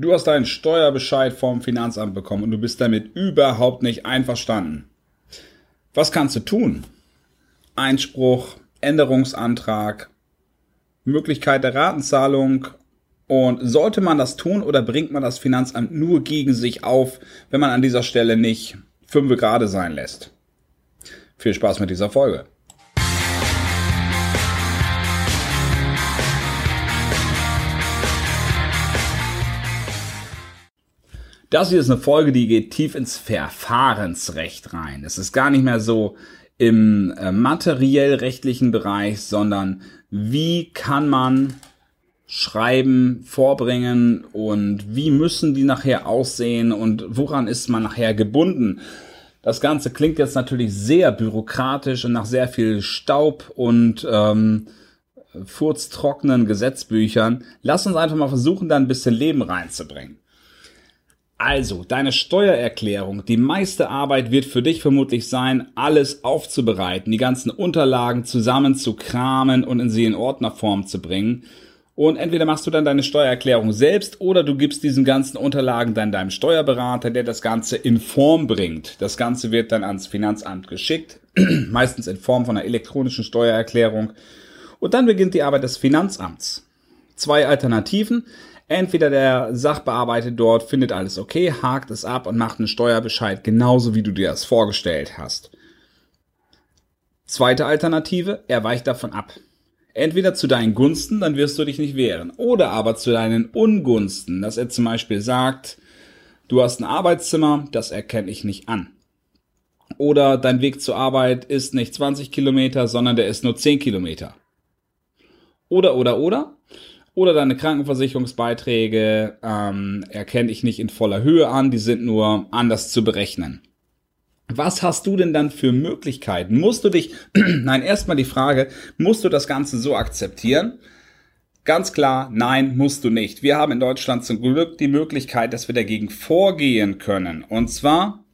Du hast deinen Steuerbescheid vom Finanzamt bekommen und du bist damit überhaupt nicht einverstanden. Was kannst du tun? Einspruch, Änderungsantrag, Möglichkeit der Ratenzahlung. Und sollte man das tun oder bringt man das Finanzamt nur gegen sich auf, wenn man an dieser Stelle nicht fünf gerade sein lässt? Viel Spaß mit dieser Folge. Das hier ist eine Folge, die geht tief ins Verfahrensrecht rein. Es ist gar nicht mehr so im äh, materiell-rechtlichen Bereich, sondern wie kann man Schreiben vorbringen und wie müssen die nachher aussehen und woran ist man nachher gebunden. Das Ganze klingt jetzt natürlich sehr bürokratisch und nach sehr viel Staub und ähm, furztrockenen Gesetzbüchern. Lass uns einfach mal versuchen, da ein bisschen Leben reinzubringen. Also, deine Steuererklärung, die meiste Arbeit wird für dich vermutlich sein, alles aufzubereiten, die ganzen Unterlagen zusammen zu kramen und in sie in Ordnerform zu bringen. Und entweder machst du dann deine Steuererklärung selbst oder du gibst diesen ganzen Unterlagen dann deinem Steuerberater, der das Ganze in Form bringt. Das Ganze wird dann ans Finanzamt geschickt, meistens in Form von einer elektronischen Steuererklärung. Und dann beginnt die Arbeit des Finanzamts. Zwei Alternativen. Entweder der Sachbearbeiter dort findet alles okay, hakt es ab und macht einen Steuerbescheid genauso wie du dir das vorgestellt hast. Zweite Alternative, er weicht davon ab. Entweder zu deinen Gunsten, dann wirst du dich nicht wehren, oder aber zu deinen Ungunsten, dass er zum Beispiel sagt, du hast ein Arbeitszimmer, das erkenne ich nicht an. Oder dein Weg zur Arbeit ist nicht 20 Kilometer, sondern der ist nur 10 Kilometer. Oder, oder, oder. Oder deine Krankenversicherungsbeiträge ähm, erkenne ich nicht in voller Höhe an, die sind nur anders zu berechnen. Was hast du denn dann für Möglichkeiten? Musst du dich, nein, erstmal die Frage, musst du das Ganze so akzeptieren? Ganz klar, nein, musst du nicht. Wir haben in Deutschland zum Glück die Möglichkeit, dass wir dagegen vorgehen können. Und zwar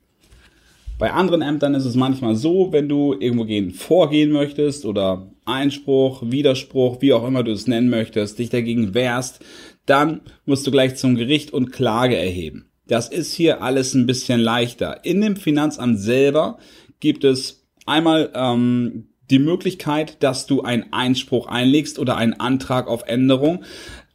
bei anderen Ämtern ist es manchmal so, wenn du irgendwo gehen, vorgehen möchtest oder Einspruch, Widerspruch, wie auch immer du es nennen möchtest, dich dagegen wehrst, dann musst du gleich zum Gericht und Klage erheben. Das ist hier alles ein bisschen leichter. In dem Finanzamt selber gibt es einmal ähm, die Möglichkeit, dass du einen Einspruch einlegst oder einen Antrag auf Änderung.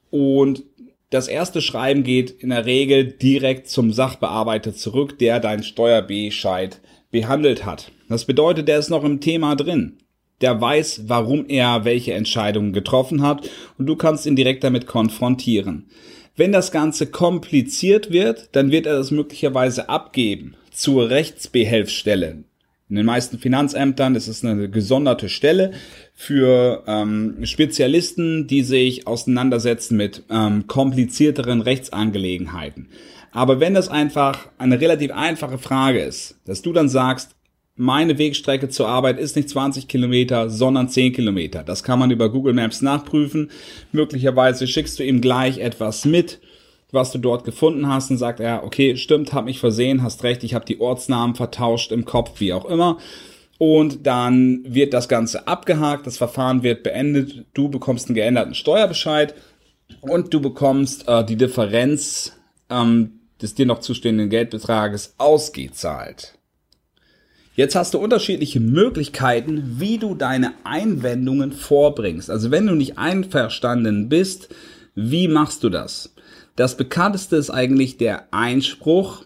Und das erste Schreiben geht in der Regel direkt zum Sachbearbeiter zurück, der deinen Steuerbescheid behandelt hat. Das bedeutet, der ist noch im Thema drin. Der weiß, warum er welche Entscheidungen getroffen hat und du kannst ihn direkt damit konfrontieren. Wenn das Ganze kompliziert wird, dann wird er das möglicherweise abgeben zur Rechtsbehelfsstelle. In den meisten Finanzämtern ist es eine gesonderte Stelle für ähm, Spezialisten, die sich auseinandersetzen mit ähm, komplizierteren Rechtsangelegenheiten. Aber wenn das einfach eine relativ einfache Frage ist, dass du dann sagst, meine Wegstrecke zur Arbeit ist nicht 20 Kilometer, sondern 10 Kilometer. Das kann man über Google Maps nachprüfen. Möglicherweise schickst du ihm gleich etwas mit, was du dort gefunden hast und sagt er, okay, stimmt, hab mich versehen, hast recht, ich habe die Ortsnamen vertauscht im Kopf, wie auch immer. Und dann wird das Ganze abgehakt, das Verfahren wird beendet, du bekommst einen geänderten Steuerbescheid und du bekommst äh, die Differenz ähm, des dir noch zustehenden Geldbetrages ausgezahlt. Jetzt hast du unterschiedliche Möglichkeiten, wie du deine Einwendungen vorbringst. Also wenn du nicht einverstanden bist, wie machst du das? Das bekannteste ist eigentlich der Einspruch.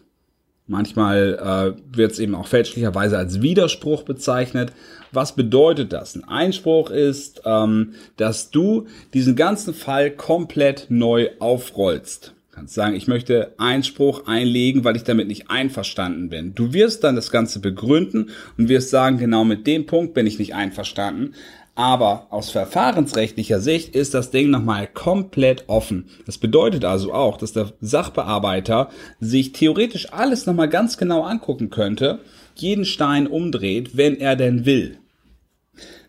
Manchmal äh, wird es eben auch fälschlicherweise als Widerspruch bezeichnet. Was bedeutet das? Ein Einspruch ist, ähm, dass du diesen ganzen Fall komplett neu aufrollst. Kannst sagen, ich möchte Einspruch einlegen, weil ich damit nicht einverstanden bin. Du wirst dann das Ganze begründen und wirst sagen, genau mit dem Punkt bin ich nicht einverstanden. Aber aus verfahrensrechtlicher Sicht ist das Ding nochmal komplett offen. Das bedeutet also auch, dass der Sachbearbeiter sich theoretisch alles nochmal ganz genau angucken könnte, jeden Stein umdreht, wenn er denn will.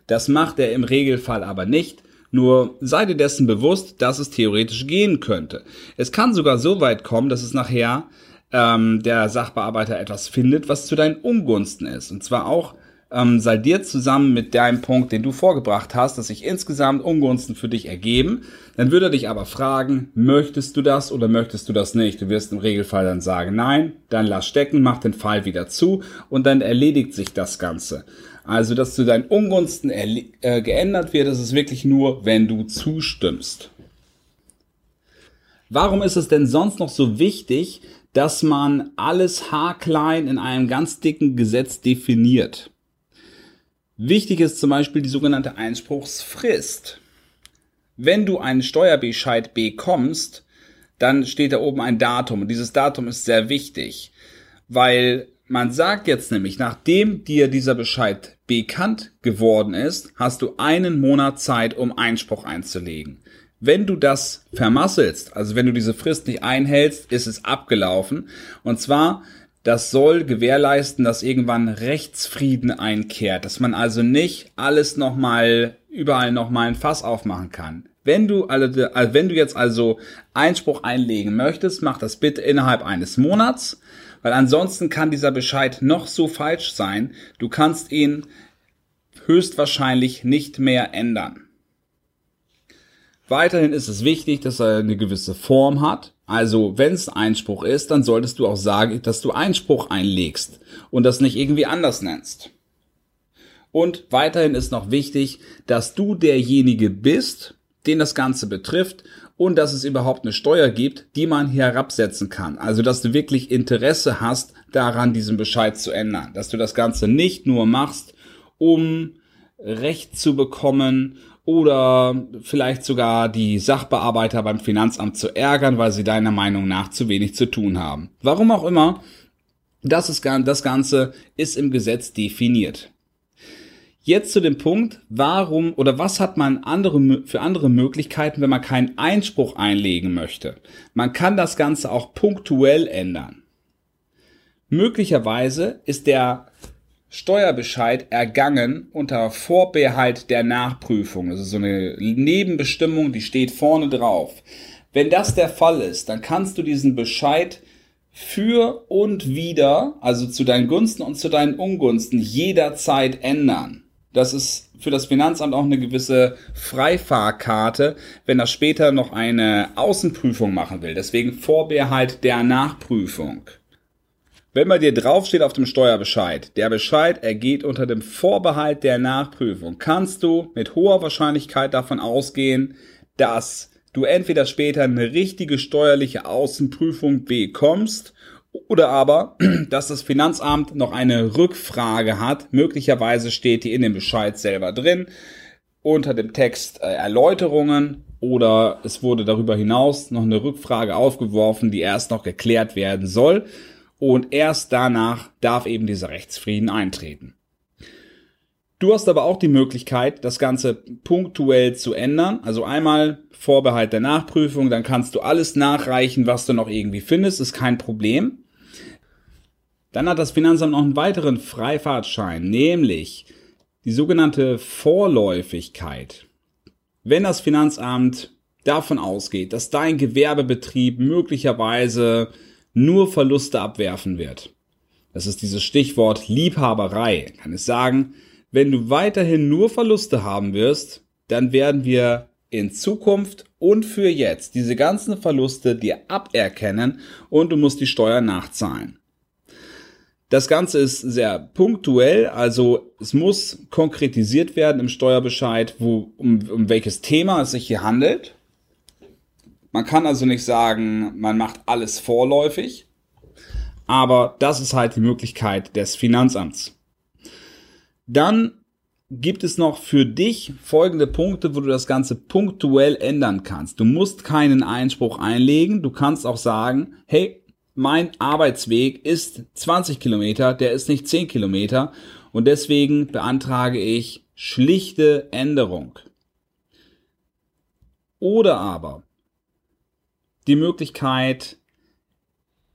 Das macht er im Regelfall aber nicht. Nur sei dir dessen bewusst, dass es theoretisch gehen könnte. Es kann sogar so weit kommen, dass es nachher ähm, der Sachbearbeiter etwas findet, was zu deinen Ungunsten ist. Und zwar auch ähm, saldiert zusammen mit deinem Punkt, den du vorgebracht hast, dass sich insgesamt Ungunsten für dich ergeben. Dann würde er dich aber fragen, möchtest du das oder möchtest du das nicht? Du wirst im Regelfall dann sagen, nein, dann lass stecken, mach den Fall wieder zu und dann erledigt sich das Ganze. Also, dass zu deinen Ungunsten äh, geändert wird, ist wirklich nur, wenn du zustimmst. Warum ist es denn sonst noch so wichtig, dass man alles haarklein in einem ganz dicken Gesetz definiert? Wichtig ist zum Beispiel die sogenannte Einspruchsfrist. Wenn du einen Steuerbescheid bekommst, dann steht da oben ein Datum und dieses Datum ist sehr wichtig, weil man sagt jetzt nämlich, nachdem dir dieser Bescheid bekannt geworden ist, hast du einen Monat Zeit, um Einspruch einzulegen. Wenn du das vermasselst, also wenn du diese Frist nicht einhältst, ist es abgelaufen. Und zwar, das soll gewährleisten, dass irgendwann Rechtsfrieden einkehrt, dass man also nicht alles nochmal, überall nochmal ein Fass aufmachen kann. Wenn du, also, wenn du jetzt also Einspruch einlegen möchtest, mach das bitte innerhalb eines Monats, weil ansonsten kann dieser Bescheid noch so falsch sein, du kannst ihn höchstwahrscheinlich nicht mehr ändern. Weiterhin ist es wichtig, dass er eine gewisse Form hat. Also wenn es Einspruch ist, dann solltest du auch sagen, dass du Einspruch einlegst und das nicht irgendwie anders nennst. Und weiterhin ist noch wichtig, dass du derjenige bist, den das Ganze betrifft und dass es überhaupt eine Steuer gibt, die man herabsetzen kann. Also dass du wirklich Interesse hast, daran diesen Bescheid zu ändern. Dass du das Ganze nicht nur machst, um Recht zu bekommen oder vielleicht sogar die Sachbearbeiter beim Finanzamt zu ärgern, weil sie deiner Meinung nach zu wenig zu tun haben. Warum auch immer, das, ist, das Ganze ist im Gesetz definiert. Jetzt zu dem Punkt, warum oder was hat man andere, für andere Möglichkeiten, wenn man keinen Einspruch einlegen möchte? Man kann das Ganze auch punktuell ändern. Möglicherweise ist der Steuerbescheid ergangen unter Vorbehalt der Nachprüfung. Das ist so eine Nebenbestimmung, die steht vorne drauf. Wenn das der Fall ist, dann kannst du diesen Bescheid für und wieder, also zu deinen Gunsten und zu deinen Ungunsten, jederzeit ändern. Das ist für das Finanzamt auch eine gewisse Freifahrkarte, wenn er später noch eine Außenprüfung machen will. Deswegen Vorbehalt der Nachprüfung. Wenn bei dir draufsteht auf dem Steuerbescheid, der Bescheid ergeht unter dem Vorbehalt der Nachprüfung, kannst du mit hoher Wahrscheinlichkeit davon ausgehen, dass du entweder später eine richtige steuerliche Außenprüfung bekommst oder aber, dass das Finanzamt noch eine Rückfrage hat. Möglicherweise steht die in dem Bescheid selber drin, unter dem Text äh, Erläuterungen oder es wurde darüber hinaus noch eine Rückfrage aufgeworfen, die erst noch geklärt werden soll und erst danach darf eben dieser Rechtsfrieden eintreten. Du hast aber auch die Möglichkeit, das Ganze punktuell zu ändern. Also einmal Vorbehalt der Nachprüfung, dann kannst du alles nachreichen, was du noch irgendwie findest, ist kein Problem. Dann hat das Finanzamt noch einen weiteren Freifahrtschein, nämlich die sogenannte Vorläufigkeit. Wenn das Finanzamt davon ausgeht, dass dein Gewerbebetrieb möglicherweise nur Verluste abwerfen wird. Das ist dieses Stichwort Liebhaberei. Kann es sagen, wenn du weiterhin nur Verluste haben wirst, dann werden wir in Zukunft und für jetzt diese ganzen Verluste dir aberkennen und du musst die Steuer nachzahlen. Das Ganze ist sehr punktuell, also es muss konkretisiert werden im Steuerbescheid, wo, um, um welches Thema es sich hier handelt. Man kann also nicht sagen, man macht alles vorläufig, aber das ist halt die Möglichkeit des Finanzamts. Dann gibt es noch für dich folgende Punkte, wo du das Ganze punktuell ändern kannst. Du musst keinen Einspruch einlegen. Du kannst auch sagen, hey, mein Arbeitsweg ist 20 Kilometer, der ist nicht 10 Kilometer und deswegen beantrage ich schlichte Änderung. Oder aber die Möglichkeit,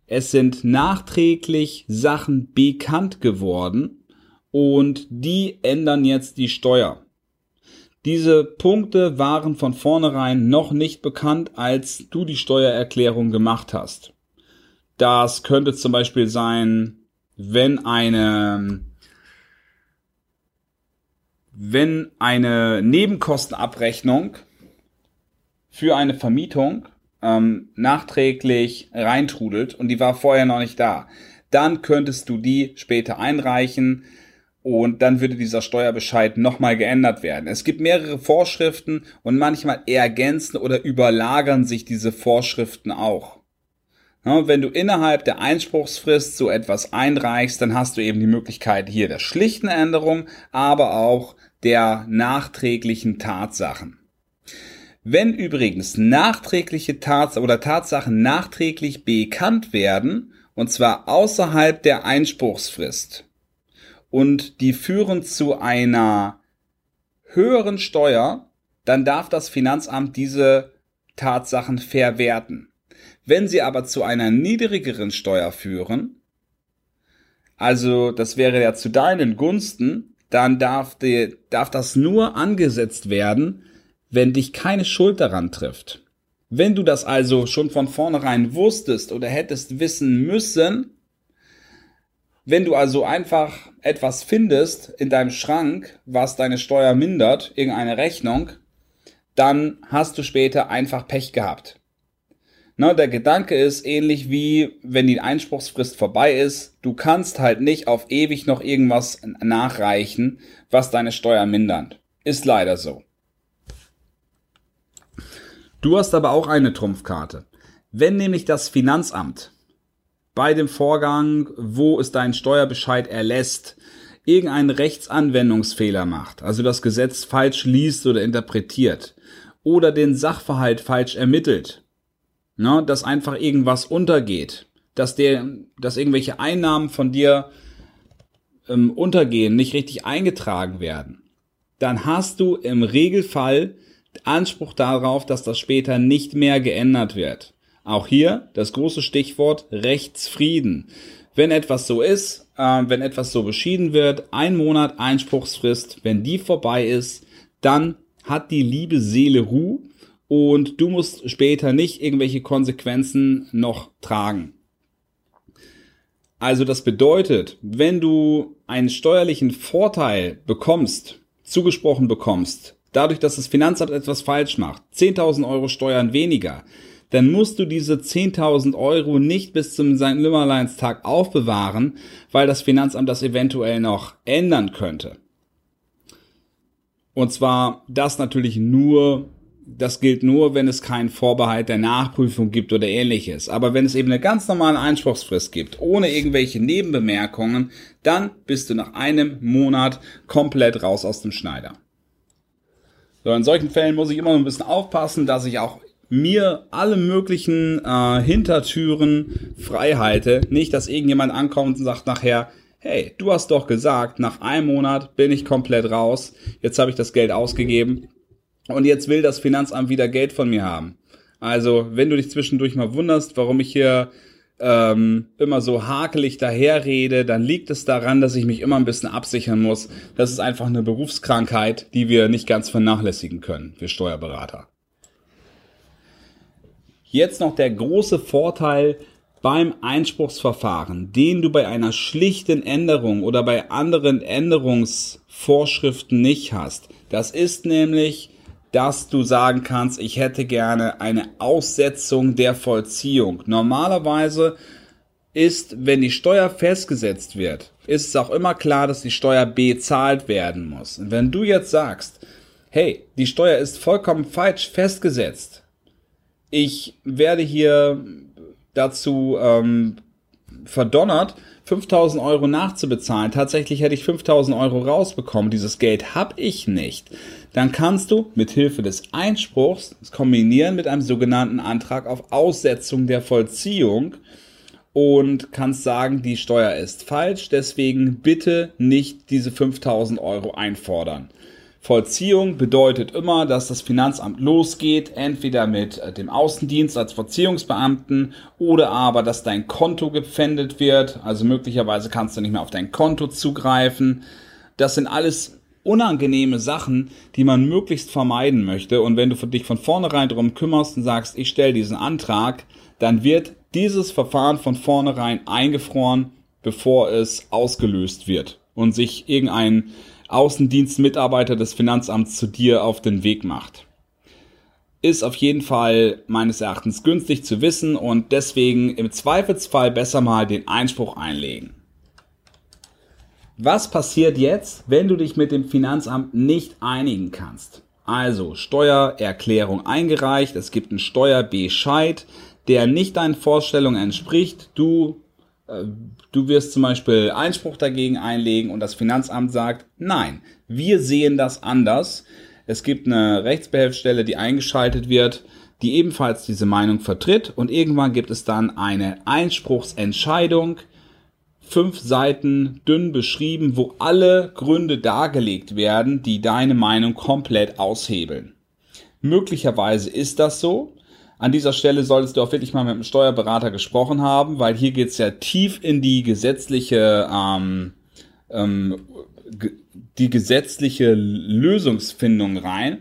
es sind nachträglich Sachen bekannt geworden und die ändern jetzt die Steuer. Diese Punkte waren von vornherein noch nicht bekannt, als du die Steuererklärung gemacht hast. Das könnte zum Beispiel sein, wenn eine wenn eine Nebenkostenabrechnung für eine Vermietung ähm, nachträglich reintrudelt und die war vorher noch nicht da, dann könntest du die später einreichen und dann würde dieser Steuerbescheid nochmal geändert werden. Es gibt mehrere Vorschriften und manchmal ergänzen oder überlagern sich diese Vorschriften auch. Wenn du innerhalb der Einspruchsfrist so etwas einreichst, dann hast du eben die Möglichkeit hier der schlichten Änderung, aber auch der nachträglichen Tatsachen. Wenn übrigens nachträgliche Tatsachen oder Tatsachen nachträglich bekannt werden, und zwar außerhalb der Einspruchsfrist, und die führen zu einer höheren Steuer, dann darf das Finanzamt diese Tatsachen verwerten. Wenn sie aber zu einer niedrigeren Steuer führen, also das wäre ja zu deinen Gunsten, dann darf, die, darf das nur angesetzt werden, wenn dich keine Schuld daran trifft. Wenn du das also schon von vornherein wusstest oder hättest wissen müssen, wenn du also einfach etwas findest in deinem Schrank, was deine Steuer mindert, irgendeine Rechnung, dann hast du später einfach Pech gehabt. Na, der Gedanke ist ähnlich wie, wenn die Einspruchsfrist vorbei ist, du kannst halt nicht auf ewig noch irgendwas nachreichen, was deine Steuer mindert. Ist leider so. Du hast aber auch eine Trumpfkarte. Wenn nämlich das Finanzamt bei dem Vorgang, wo es deinen Steuerbescheid erlässt, irgendeinen Rechtsanwendungsfehler macht, also das Gesetz falsch liest oder interpretiert, oder den Sachverhalt falsch ermittelt, ne, dass einfach irgendwas untergeht, dass der, dass irgendwelche Einnahmen von dir ähm, untergehen, nicht richtig eingetragen werden, dann hast du im Regelfall Anspruch darauf, dass das später nicht mehr geändert wird. Auch hier das große Stichwort Rechtsfrieden. Wenn etwas so ist, äh, wenn etwas so beschieden wird, ein Monat Einspruchsfrist, wenn die vorbei ist, dann hat die liebe Seele Ruhe und du musst später nicht irgendwelche Konsequenzen noch tragen. Also das bedeutet, wenn du einen steuerlichen Vorteil bekommst, zugesprochen bekommst, dadurch, dass das Finanzamt etwas falsch macht, 10.000 Euro Steuern weniger, dann musst du diese 10.000 Euro nicht bis zum St. Nimmerleinstag aufbewahren, weil das Finanzamt das eventuell noch ändern könnte. Und zwar das natürlich nur, das gilt nur, wenn es keinen Vorbehalt der Nachprüfung gibt oder ähnliches. Aber wenn es eben eine ganz normale Einspruchsfrist gibt, ohne irgendwelche Nebenbemerkungen, dann bist du nach einem Monat komplett raus aus dem Schneider. So, in solchen Fällen muss ich immer ein bisschen aufpassen, dass ich auch mir alle möglichen äh, Hintertüren frei halte. Nicht, dass irgendjemand ankommt und sagt nachher, hey, du hast doch gesagt, nach einem Monat bin ich komplett raus, jetzt habe ich das Geld ausgegeben und jetzt will das Finanzamt wieder Geld von mir haben. Also, wenn du dich zwischendurch mal wunderst, warum ich hier ähm, immer so hakelig daherrede, dann liegt es daran, dass ich mich immer ein bisschen absichern muss. Das ist einfach eine Berufskrankheit, die wir nicht ganz vernachlässigen können, wir Steuerberater. Jetzt noch der große Vorteil beim Einspruchsverfahren, den du bei einer schlichten Änderung oder bei anderen Änderungsvorschriften nicht hast. Das ist nämlich, dass du sagen kannst, ich hätte gerne eine Aussetzung der Vollziehung. Normalerweise ist, wenn die Steuer festgesetzt wird, ist es auch immer klar, dass die Steuer bezahlt werden muss. Und wenn du jetzt sagst, hey, die Steuer ist vollkommen falsch festgesetzt, ich werde hier dazu ähm, verdonnert, 5000 Euro nachzubezahlen. Tatsächlich hätte ich 5000 Euro rausbekommen. Dieses Geld habe ich nicht. Dann kannst du mit Hilfe des Einspruchs kombinieren mit einem sogenannten Antrag auf Aussetzung der Vollziehung und kannst sagen, die Steuer ist falsch, deswegen bitte nicht diese 5000 Euro einfordern. Vollziehung bedeutet immer, dass das Finanzamt losgeht, entweder mit äh, dem Außendienst als Vollziehungsbeamten oder aber, dass dein Konto gepfändet wird. Also möglicherweise kannst du nicht mehr auf dein Konto zugreifen. Das sind alles unangenehme Sachen, die man möglichst vermeiden möchte. Und wenn du dich von vornherein darum kümmerst und sagst, ich stelle diesen Antrag, dann wird dieses Verfahren von vornherein eingefroren, bevor es ausgelöst wird und sich irgendein Außendienstmitarbeiter des Finanzamts zu dir auf den Weg macht. Ist auf jeden Fall meines Erachtens günstig zu wissen und deswegen im Zweifelsfall besser mal den Einspruch einlegen. Was passiert jetzt, wenn du dich mit dem Finanzamt nicht einigen kannst? Also Steuererklärung eingereicht, es gibt einen Steuerbescheid, der nicht deinen Vorstellungen entspricht. Du, du wirst zum Beispiel Einspruch dagegen einlegen und das Finanzamt sagt, nein, wir sehen das anders. Es gibt eine Rechtsbehelfsstelle, die eingeschaltet wird, die ebenfalls diese Meinung vertritt und irgendwann gibt es dann eine Einspruchsentscheidung, fünf Seiten dünn beschrieben, wo alle Gründe dargelegt werden, die deine Meinung komplett aushebeln. Möglicherweise ist das so. An dieser Stelle solltest du auch wirklich mal mit einem Steuerberater gesprochen haben, weil hier geht's ja tief in die gesetzliche ähm, ähm, die gesetzliche Lösungsfindung rein.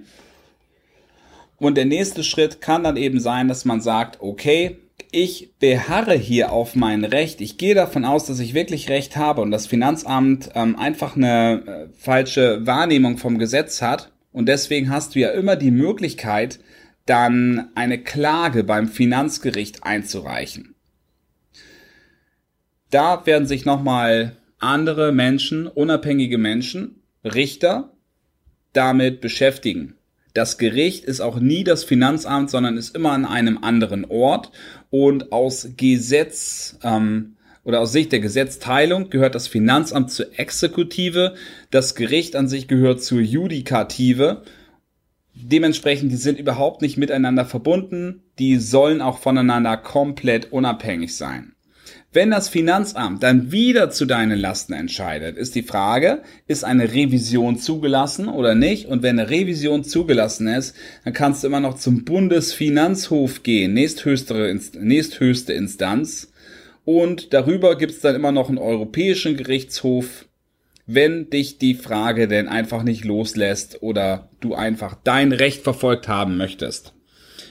Und der nächste Schritt kann dann eben sein, dass man sagt, okay, ich beharre hier auf mein Recht. Ich gehe davon aus, dass ich wirklich Recht habe und das Finanzamt ähm, einfach eine äh, falsche Wahrnehmung vom Gesetz hat. Und deswegen hast du ja immer die Möglichkeit, dann eine Klage beim Finanzgericht einzureichen. Da werden sich nochmal andere Menschen, unabhängige Menschen, Richter, damit beschäftigen. Das Gericht ist auch nie das Finanzamt, sondern ist immer an einem anderen Ort. Und aus Gesetz ähm, oder aus Sicht der Gesetzteilung gehört das Finanzamt zur Exekutive, das Gericht an sich gehört zur Judikative. Dementsprechend, die sind überhaupt nicht miteinander verbunden, die sollen auch voneinander komplett unabhängig sein. Wenn das Finanzamt dann wieder zu deinen Lasten entscheidet, ist die Frage, ist eine Revision zugelassen oder nicht? Und wenn eine Revision zugelassen ist, dann kannst du immer noch zum Bundesfinanzhof gehen, nächsthöchste, nächsthöchste Instanz. Und darüber gibt es dann immer noch einen europäischen Gerichtshof, wenn dich die Frage denn einfach nicht loslässt oder du einfach dein Recht verfolgt haben möchtest.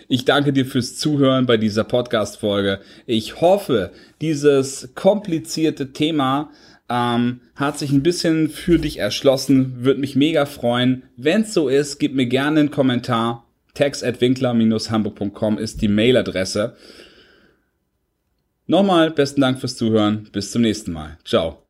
Ich danke dir fürs Zuhören bei dieser Podcast-Folge. Ich hoffe, dieses komplizierte Thema ähm, hat sich ein bisschen für dich erschlossen. Würde mich mega freuen. Wenn es so ist, gib mir gerne einen Kommentar. text.winkler-hamburg.com ist die Mailadresse. Nochmal besten Dank fürs Zuhören. Bis zum nächsten Mal. Ciao.